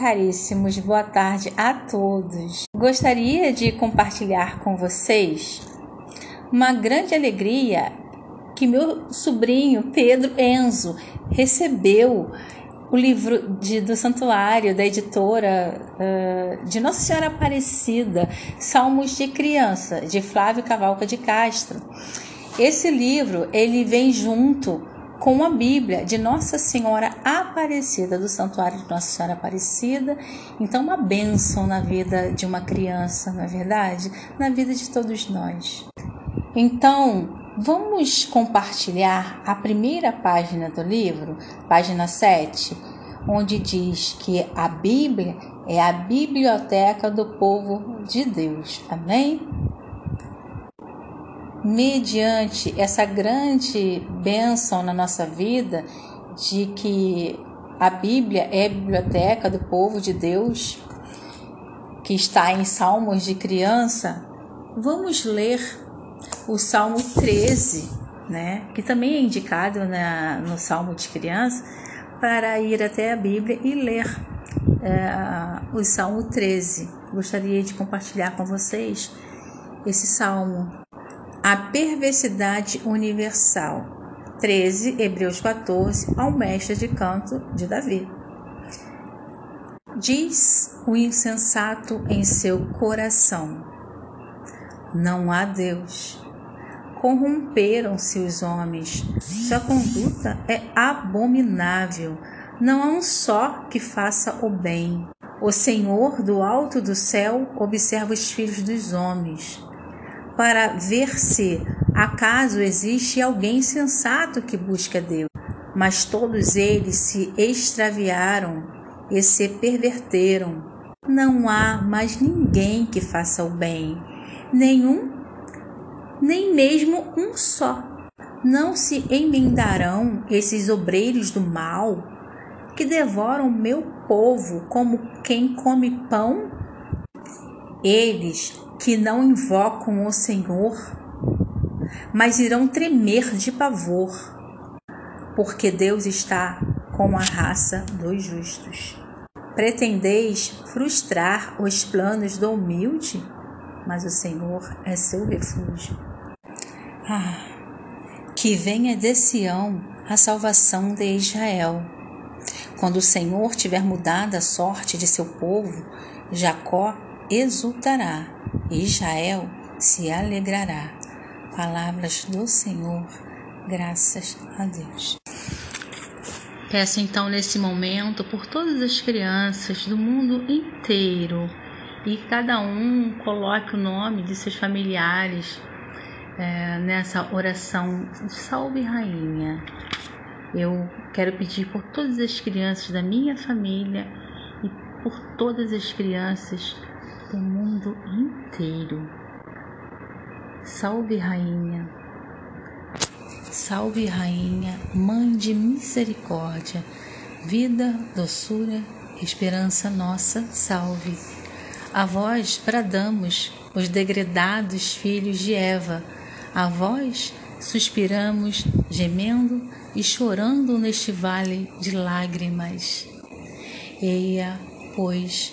caríssimos, boa tarde a todos. Gostaria de compartilhar com vocês uma grande alegria que meu sobrinho Pedro Enzo recebeu o livro de, do Santuário, da editora uh, de Nossa Senhora Aparecida, Salmos de Criança, de Flávio Cavalca de Castro. Esse livro ele vem junto com a Bíblia de Nossa Senhora Aparecida, do Santuário de Nossa Senhora Aparecida. Então, uma bênção na vida de uma criança, não é verdade? Na vida de todos nós. Então, vamos compartilhar a primeira página do livro, página 7, onde diz que a Bíblia é a biblioteca do povo de Deus. Amém? Mediante essa grande bênção na nossa vida de que a Bíblia é a biblioteca do povo de Deus, que está em Salmos de criança, vamos ler o Salmo 13, né? que também é indicado na, no Salmo de criança, para ir até a Bíblia e ler é, o Salmo 13. Gostaria de compartilhar com vocês esse salmo a perversidade universal. 13, Hebreus 14, ao mestre de canto de Davi. Diz o insensato em seu coração: Não há Deus. Corromperam-se os homens, sua conduta é abominável. Não há um só que faça o bem. O Senhor do alto do céu observa os filhos dos homens para ver se acaso existe alguém sensato que busca Deus. Mas todos eles se extraviaram e se perverteram. Não há mais ninguém que faça o bem, nenhum, nem mesmo um só. Não se emendarão esses obreiros do mal que devoram meu povo como quem come pão? Eles que não invocam o Senhor, mas irão tremer de pavor, porque Deus está com a raça dos justos. Pretendeis frustrar os planos do humilde, mas o Senhor é seu refúgio. Ah, que venha de Sião a salvação de Israel. Quando o Senhor tiver mudado a sorte de seu povo, Jacó exultará, Israel se alegrará. Palavras do Senhor, graças a Deus. Peço então nesse momento por todas as crianças do mundo inteiro e cada um coloque o nome de seus familiares é, nessa oração Salve Rainha. Eu quero pedir por todas as crianças da minha família e por todas as crianças do mundo inteiro. Salve, Rainha. Salve, Rainha, Mãe de misericórdia, vida, doçura, esperança nossa, salve. A vós bradamos, os degredados filhos de Eva, a vós suspiramos, gemendo e chorando neste vale de lágrimas. Eia, pois,